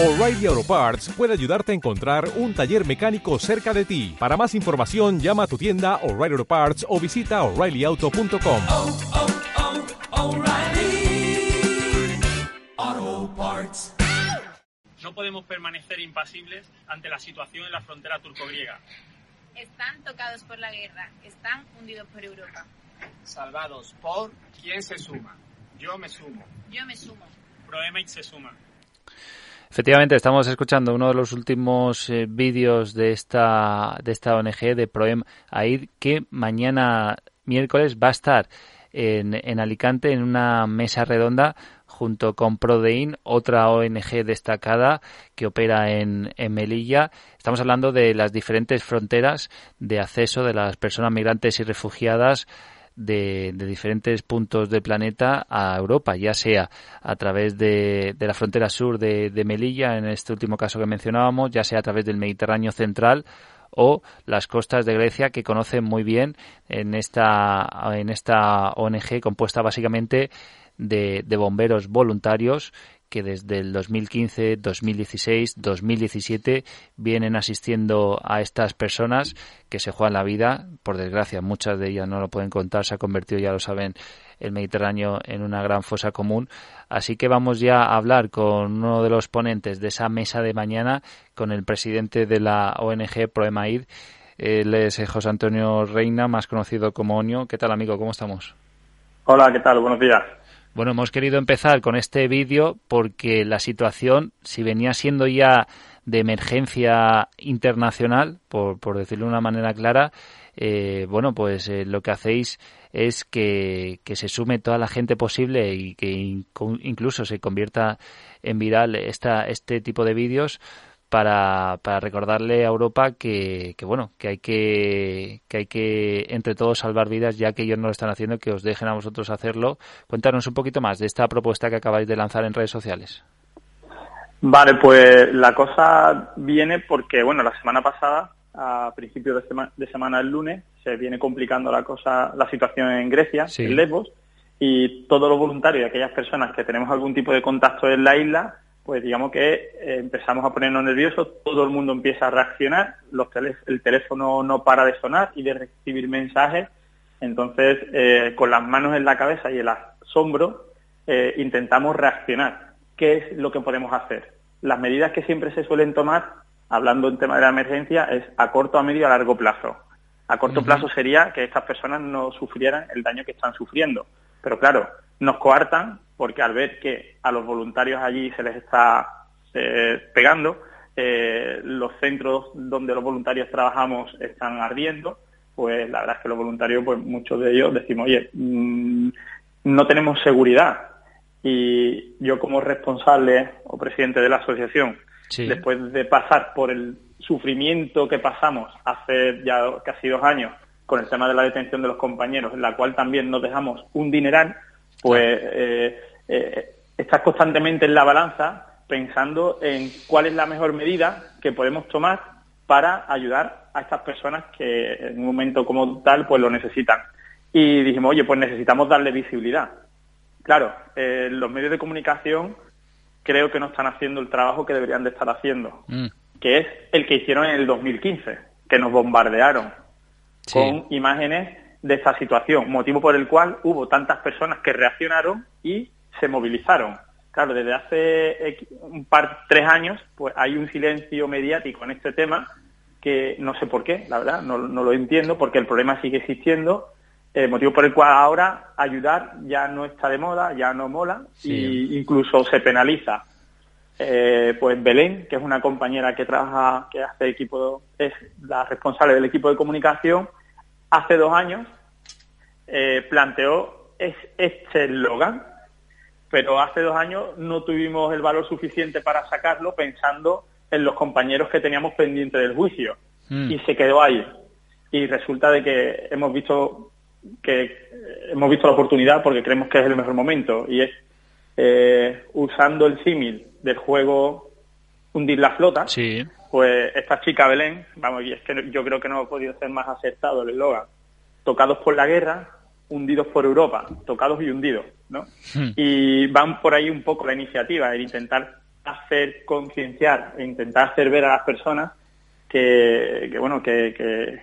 O'Reilly Auto Parts puede ayudarte a encontrar un taller mecánico cerca de ti. Para más información, llama a tu tienda O'Reilly Auto Parts o visita oreillyauto.com. oh, oh, Parts. No podemos permanecer impasibles ante la situación en la frontera turco-griega. Están tocados por la guerra, están hundidos por Europa. Salvados por quién se suma. Yo me sumo. Yo me sumo. Proemate se suma. Efectivamente, estamos escuchando uno de los últimos eh, vídeos de esta, de esta ONG, de Proem AID, que mañana miércoles va a estar en, en Alicante en una mesa redonda junto con Prodein, otra ONG destacada que opera en, en, Melilla. Estamos hablando de las diferentes fronteras de acceso de las personas migrantes y refugiadas de, diferentes puntos del planeta a Europa, ya sea a través de, de la frontera sur de, de, Melilla, en este último caso que mencionábamos, ya sea a través del Mediterráneo central o las costas de Grecia que conocen muy bien en esta, en esta ONG compuesta básicamente de, de bomberos voluntarios que desde el 2015, 2016, 2017 vienen asistiendo a estas personas que se juegan la vida. Por desgracia, muchas de ellas no lo pueden contar, se ha convertido, ya lo saben, el Mediterráneo en una gran fosa común. Así que vamos ya a hablar con uno de los ponentes de esa mesa de mañana, con el presidente de la ONG Proemaid. Él es José Antonio Reina, más conocido como Onio. ¿Qué tal, amigo? ¿Cómo estamos? Hola, ¿qué tal? Buenos días. Bueno, hemos querido empezar con este vídeo porque la situación, si venía siendo ya de emergencia internacional, por, por decirlo de una manera clara, eh, bueno, pues eh, lo que hacéis es que, que, se sume toda la gente posible y que incluso se convierta en viral esta, este tipo de vídeos para, para recordarle a Europa que, que, bueno que hay que que hay que entre todos salvar vidas ya que ellos no lo están haciendo que os dejen a vosotros hacerlo cuéntanos un poquito más de esta propuesta que acabáis de lanzar en redes sociales vale pues la cosa viene porque bueno la semana pasada a principios de, sema de semana el lunes se viene complicando la cosa la situación en Grecia sí. en Lesbos y todos los voluntarios y aquellas personas que tenemos algún tipo de contacto en la isla pues digamos que eh, empezamos a ponernos nerviosos, todo el mundo empieza a reaccionar, los tele el teléfono no para de sonar y de recibir mensajes, entonces eh, con las manos en la cabeza y el asombro eh, intentamos reaccionar. ¿Qué es lo que podemos hacer? Las medidas que siempre se suelen tomar, hablando en tema de la emergencia, es a corto, a medio y a largo plazo. A corto uh -huh. plazo sería que estas personas no sufrieran el daño que están sufriendo. Pero claro, nos coartan porque al ver que a los voluntarios allí se les está eh, pegando, eh, los centros donde los voluntarios trabajamos están ardiendo, pues la verdad es que los voluntarios, pues muchos de ellos decimos, oye, mmm, no tenemos seguridad. Y yo como responsable o presidente de la asociación, sí. después de pasar por el sufrimiento que pasamos hace ya casi dos años con el tema de la detención de los compañeros, en la cual también nos dejamos un dineral, pues eh, eh, estás constantemente en la balanza pensando en cuál es la mejor medida que podemos tomar para ayudar a estas personas que en un momento como tal pues lo necesitan. Y dijimos, oye, pues necesitamos darle visibilidad. Claro, eh, los medios de comunicación creo que no están haciendo el trabajo que deberían de estar haciendo, mm. que es el que hicieron en el 2015, que nos bombardearon sí. con imágenes de esta situación, motivo por el cual hubo tantas personas que reaccionaron y se movilizaron. Claro, desde hace un par, tres años, pues hay un silencio mediático en este tema que no sé por qué, la verdad, no, no lo entiendo, porque el problema sigue existiendo, eh, motivo por el cual ahora ayudar ya no está de moda, ya no mola, sí. y incluso se penaliza. Eh, pues Belén, que es una compañera que trabaja, que hace equipo, es la responsable del equipo de comunicación, hace dos años eh, planteó es, este eslogan, pero hace dos años no tuvimos el valor suficiente para sacarlo pensando en los compañeros que teníamos pendiente del juicio mm. y se quedó ahí. Y resulta de que hemos visto que hemos visto la oportunidad porque creemos que es el mejor momento y es eh, usando el símil del juego hundir la flota, sí. pues esta chica Belén, vamos, y es que yo creo que no ha podido ser más acertado el eslogan, tocados por la guerra, hundidos por Europa, tocados y hundidos, ¿no? Hmm. Y van por ahí un poco la iniciativa, el intentar hacer concienciar intentar hacer ver a las personas que, bueno, que,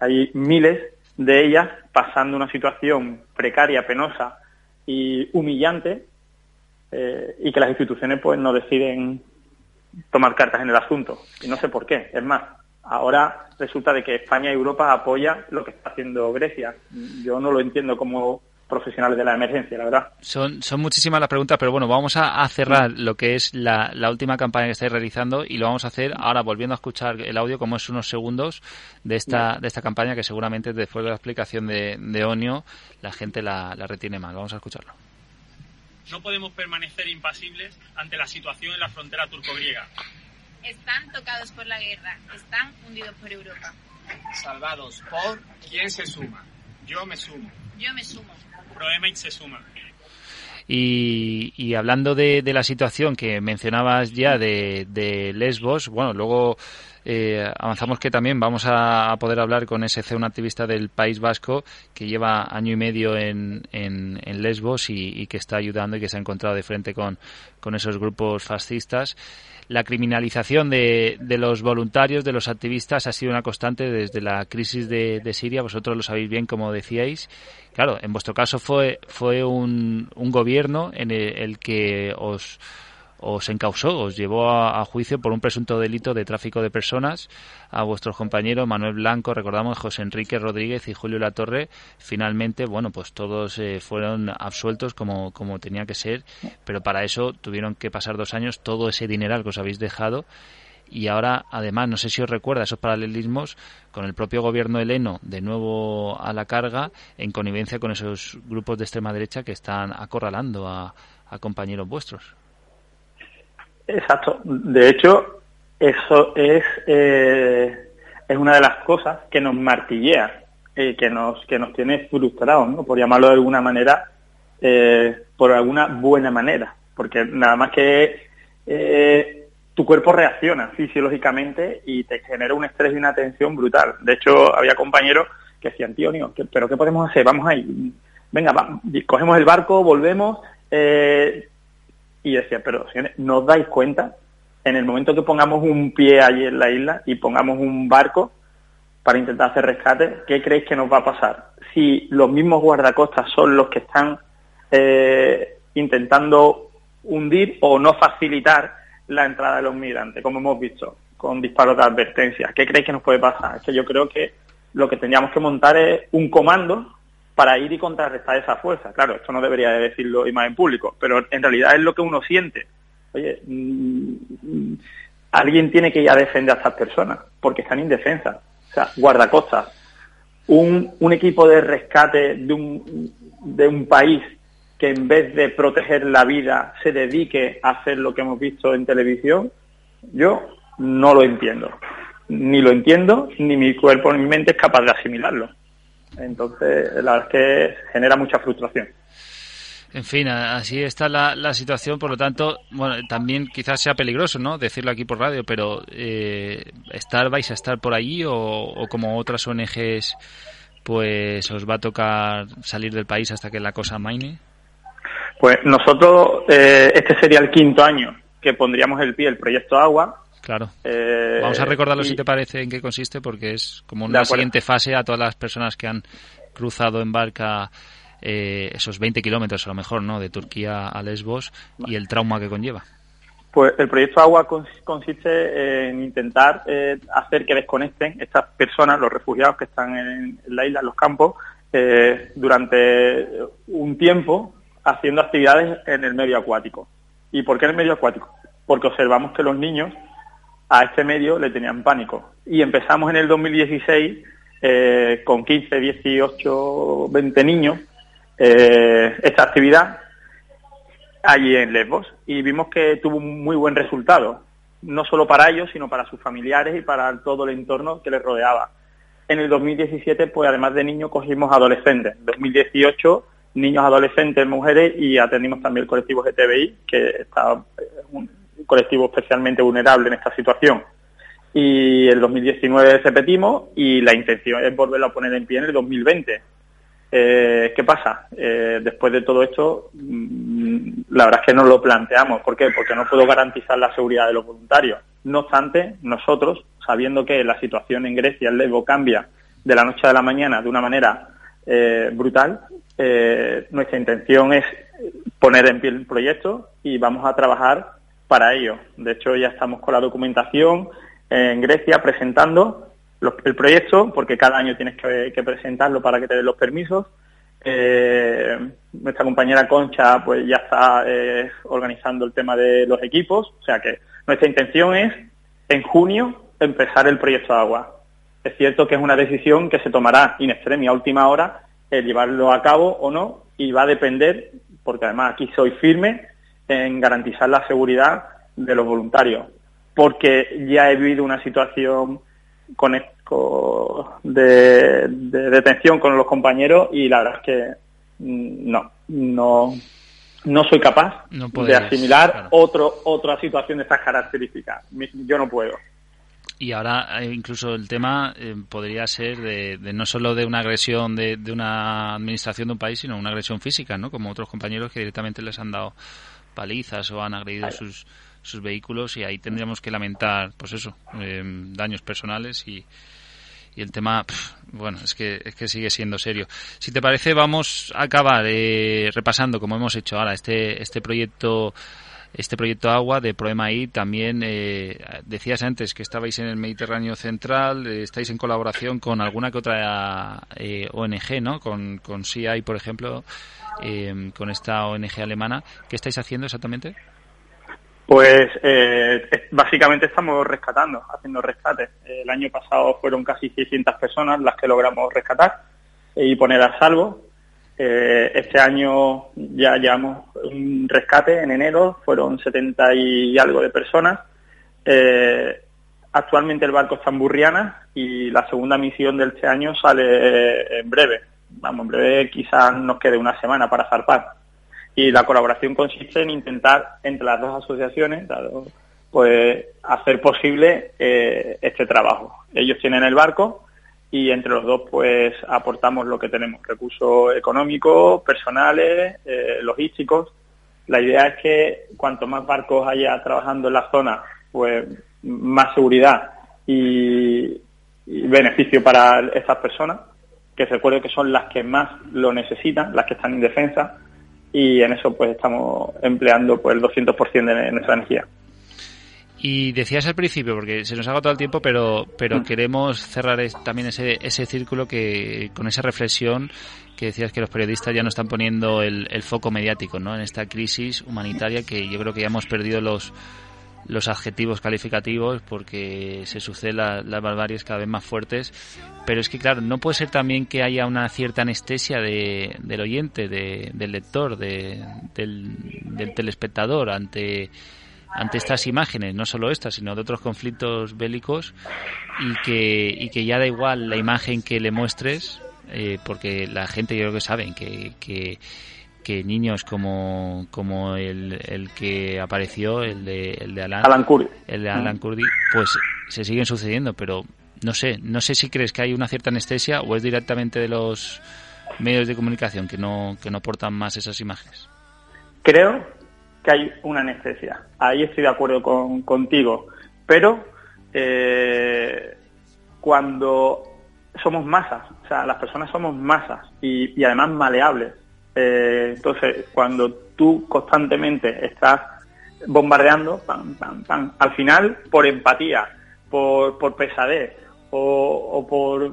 hay miles de ellas pasando una situación precaria, penosa y humillante eh, y que las instituciones pues no deciden tomar cartas en el asunto. Y no sé por qué. Es más, ahora resulta de que España y Europa apoya lo que está haciendo Grecia. Yo no lo entiendo como profesionales de la emergencia, la verdad. Son, son muchísimas las preguntas, pero bueno, vamos a, cerrar lo que es la, última campaña que estáis realizando y lo vamos a hacer ahora volviendo a escuchar el audio, como es unos segundos de esta, de esta campaña que seguramente después de la explicación de, de Onio la gente la, la retiene más. Vamos a escucharlo. No podemos permanecer impasibles ante la situación en la frontera turco-griega. Están tocados por la guerra, están hundidos por Europa. Salvados por quién se suma. Yo me sumo. Yo me sumo. ProEmage se suma. Y, y, hablando de, de, la situación que mencionabas ya de, de Lesbos, bueno, luego eh, avanzamos que también vamos a, poder hablar con ese un activista del País Vasco que lleva año y medio en, en, Lesbos y, que está ayudando y que se ha encontrado de frente con, con esos grupos fascistas. La criminalización de, de, los voluntarios, de los activistas, ha sido una constante desde la crisis de, de Siria. Vosotros lo sabéis bien, como decíais. Claro, en vuestro caso fue, fue un, un gobierno en el que os os encausó, os llevó a, juicio por un presunto delito de tráfico de personas a vuestros compañeros Manuel Blanco, recordamos José Enrique Rodríguez y Julio Latorre. Finalmente, bueno, pues todos eh, fueron absueltos como, como tenía que ser, pero para eso tuvieron que pasar dos años todo ese dineral que os habéis dejado y ahora además no sé si os recuerda esos paralelismos con el propio gobierno heleno de nuevo a la carga en connivencia con esos grupos de extrema derecha que están acorralando a compañeros vuestros. Exacto. De hecho, eso es, eh, es una de las cosas que nos martillea, eh, que, nos, que nos tiene frustrados, ¿no? por llamarlo de alguna manera, eh, por alguna buena manera. Porque nada más que tu cuerpo reacciona fisiológicamente y te genera un estrés y una tensión brutal. De hecho, había compañeros que decían, tío, ¿pero qué podemos hacer? Vamos ahí. Venga, cogemos el barco, volvemos. Eh, y decía, pero señores, ¿no dais cuenta? En el momento que pongamos un pie allí en la isla y pongamos un barco para intentar hacer rescate, ¿qué creéis que nos va a pasar? Si los mismos guardacostas son los que están eh, intentando hundir o no facilitar la entrada de los migrantes, como hemos visto, con disparos de advertencia. ¿Qué creéis que nos puede pasar? Es que yo creo que lo que tendríamos que montar es un comando para ir y contrarrestar esa fuerza. Claro, esto no debería de decirlo y más en público, pero en realidad es lo que uno siente. Oye, mm, alguien tiene que ir a defender a estas personas porque están indefensas. O sea, guardacostas, un, un equipo de rescate de un, de un país que en vez de proteger la vida se dedique a hacer lo que hemos visto en televisión, yo no lo entiendo. Ni lo entiendo, ni mi cuerpo ni mi mente es capaz de asimilarlo. Entonces, la verdad es que genera mucha frustración. En fin, así está la, situación, por lo tanto, bueno, también quizás sea peligroso, ¿no? Decirlo aquí por radio, pero eh, estar vais a estar por allí o, como otras ONGs, pues os va a tocar salir del país hasta que la cosa maine. Pues nosotros, eh, este sería el quinto año que pondríamos el pie el proyecto Agua Claro. Eh, Vamos a recordarlo si te parece en qué consiste, porque es como una siguiente fase a todas las personas que han cruzado en barca eh, esos 20 kilómetros a lo mejor, ¿no? De Turquía a Lesbos y el trauma que conlleva. Pues el proyecto Agua consiste en intentar eh, hacer que desconecten estas personas, los refugiados que están en, la isla, en los campos, durante un tiempo haciendo actividades en el medio acuático. ¿Y por qué en el medio acuático? Porque observamos que los niños a este medio le tenían pánico. Y empezamos en el 2016 eh, con 15, 18, 20 niños eh, esta actividad allí en Lesbos y vimos que tuvo un muy buen resultado, no solo para ellos, sino para sus familiares y para todo el entorno que les rodeaba. En el 2017, pues además de niños, cogimos adolescentes. En 2018, niños, adolescentes, mujeres y atendimos también el colectivo GTBI, que está eh, colectivo especialmente vulnerable en esta situación. Y el 2019 repetimos y la intención es volverlo a poner en pie en el 2020. Eh, ¿Qué pasa? Eh, después de todo esto, mm, la verdad es que no lo planteamos. ¿Por qué? Porque no puedo garantizar la seguridad de los voluntarios. No obstante, nosotros, sabiendo que la situación en Grecia, el Lesbo, cambia de la noche a la mañana de una manera eh, brutal, eh, nuestra intención es poner en pie el proyecto y vamos a trabajar para ello. De hecho, ya estamos con la documentación en Grecia presentando el proyecto, porque cada año tienes que, presentarlo para que te den los permisos. Eh, nuestra compañera Concha pues ya está eh, organizando el tema de los equipos, o sea que nuestra intención es en junio empezar el proyecto de agua. Es cierto que es una decisión que se tomará in extremis a última hora el llevarlo a cabo o no y va a depender, porque además aquí soy firme en garantizar la seguridad de los voluntarios, porque ya he vivido una situación con, de, detención con los compañeros y la verdad es que mm, no, no, no soy capaz de asimilar otro, otra situación de estas características. Yo no puedo. Y ahora eh, incluso el tema eh, podría ser de, no solo de una agresión de, de, una administración de un país, sino una agresión física, ¿no? Como otros compañeros que directamente les han dado palizas o han agredido sus, sus vehículos y ahí tendríamos que lamentar, pues eso, eh, daños personales y, y el tema, bueno, es que, es que sigue siendo serio. Si te parece, vamos a acabar repasando, como hemos hecho ahora, este, este proyecto este proyecto Agua de Problema I. También eh, decías antes que estabais en el Mediterráneo Central, eh, estáis en colaboración con alguna que otra eh, ONG, ¿no? Con, con CI, por ejemplo, con esta ONG alemana. ¿Qué estáis haciendo exactamente? Pues básicamente estamos rescatando, haciendo rescates. El año pasado fueron casi 600 personas las que logramos rescatar y poner a salvo. Eh, este año ya llevamos un rescate en enero, fueron 70 y algo de personas. Eh, actualmente el barco está en Burriana y la segunda misión de este año sale en breve. Vamos, en breve quizás nos quede una semana para zarpar. Y la colaboración consiste en intentar entre las dos asociaciones, pues hacer posible eh, este trabajo. Ellos tienen el barco, y entre los dos pues aportamos lo que tenemos, recursos económicos, personales, eh, logísticos. La idea es que cuanto más barcos haya trabajando en la zona, pues más seguridad y, beneficio para estas personas, que se recuerde que son las que más lo necesitan, las que están en defensa, y en eso pues estamos empleando pues el 200% de nuestra energía. Y decías al principio, porque se nos ha agotado el tiempo, pero, pero mm. queremos cerrar también ese, ese círculo que con esa reflexión que decías que los periodistas ya no están poniendo el, foco mediático ¿no? en esta crisis humanitaria que yo creo que ya hemos perdido los, los adjetivos calificativos porque se suceden las barbaries cada vez más fuertes. Pero es que, claro, no puede ser también que haya una cierta anestesia de, del oyente, de, del lector, de, del, del telespectador ante ante estas imágenes, no solo estas, sino de otros conflictos bélicos, y que, y que ya da igual la imagen que le muestres, eh, porque la gente yo creo que saben que, que, niños como, como el, el, que apareció, el de, el de Alan, Alan Kurdi. el de Alan Kurdi, pues se siguen sucediendo, pero no sé, no sé si crees que hay una cierta anestesia o es directamente de los medios de comunicación que no, que no portan más esas imágenes. Creo que hay una necesidad. Ahí estoy de acuerdo con, contigo. Pero eh, cuando somos masas, o sea, las personas somos masas y, además maleables. Eh, entonces, cuando tú constantemente estás bombardeando, pam, pam, pam, al final, por empatía, por, por pesadez o, o por,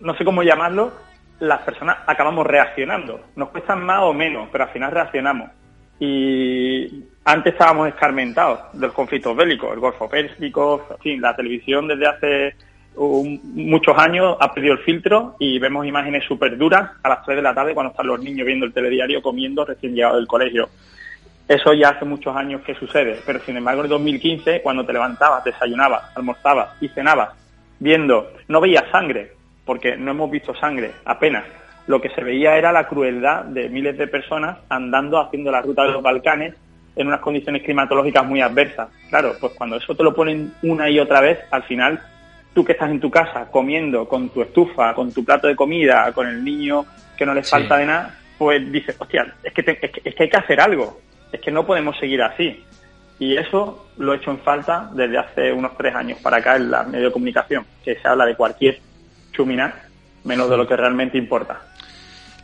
no sé cómo llamarlo, las personas acabamos reaccionando. Nos cuestan más o menos, pero al final reaccionamos y antes estábamos escarmentados del conflicto bélico, el Golfo Pérsico, en fin, la televisión desde hace muchos años ha perdido el filtro y vemos imágenes súper duras a las 3 de la tarde cuando están los niños viendo el telediario comiendo recién llegado del colegio. Eso ya hace muchos años que sucede, pero sin embargo en 2015, cuando te levantabas, desayunabas, almorzabas y cenabas viendo, no veías sangre, porque no hemos visto sangre apenas, lo que se veía era la crueldad de miles de personas andando haciendo la ruta de los Balcanes en unas condiciones climatológicas muy adversas. Claro, pues cuando eso te lo ponen una y otra vez, al final tú que estás en tu casa comiendo con tu estufa, con tu plato de comida, con el niño que no le falta de nada, pues dices, hostia, es que, es que, es que hay que hacer algo, es que no podemos seguir así. Y eso lo he hecho en falta desde hace unos tres años para acá en la medio de comunicación, que se habla de cualquier chumina menos de lo que realmente importa.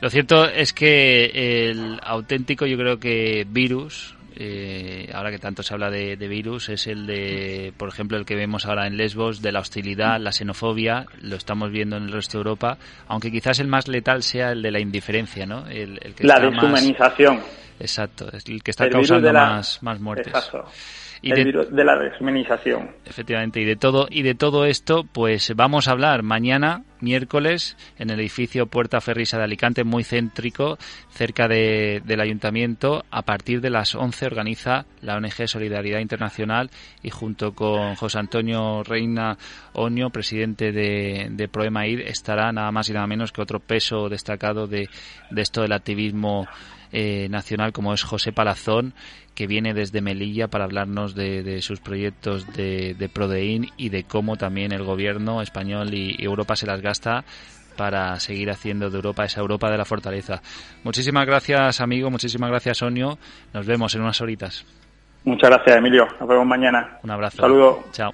Lo cierto es que el auténtico, yo creo que virus, eh, ahora que tanto se habla de, virus, es el de, por ejemplo, el que vemos ahora en Lesbos, de la hostilidad, la xenofobia, lo estamos viendo en el resto de Europa, aunque quizás el más letal sea el de la indiferencia, ¿no? El, que la deshumanización. exacto, es el que está causando más, más muertes. Exacto y de, la deshumanización. Efectivamente, y de todo y de todo esto, pues vamos a hablar mañana, miércoles, en el edificio Puerta Ferrisa de Alicante, muy céntrico, cerca de, del ayuntamiento. A partir de las 11 organiza la ONG Solidaridad Internacional y junto con José Antonio Reina Oño, presidente de, de Proemaid, estará nada más y nada menos que otro peso destacado de, de esto del activismo eh, nacional como es José Palazón, que viene desde Melilla para hablarnos de, sus proyectos de, de, Prodein y de cómo también el gobierno español y Europa se las gasta para seguir haciendo de Europa esa Europa de la fortaleza. Muchísimas gracias, amigo, muchísimas gracias, Sonio. Nos vemos en unas horitas. Muchas gracias, Emilio. Nos vemos mañana. Un abrazo. Saludos. Chao.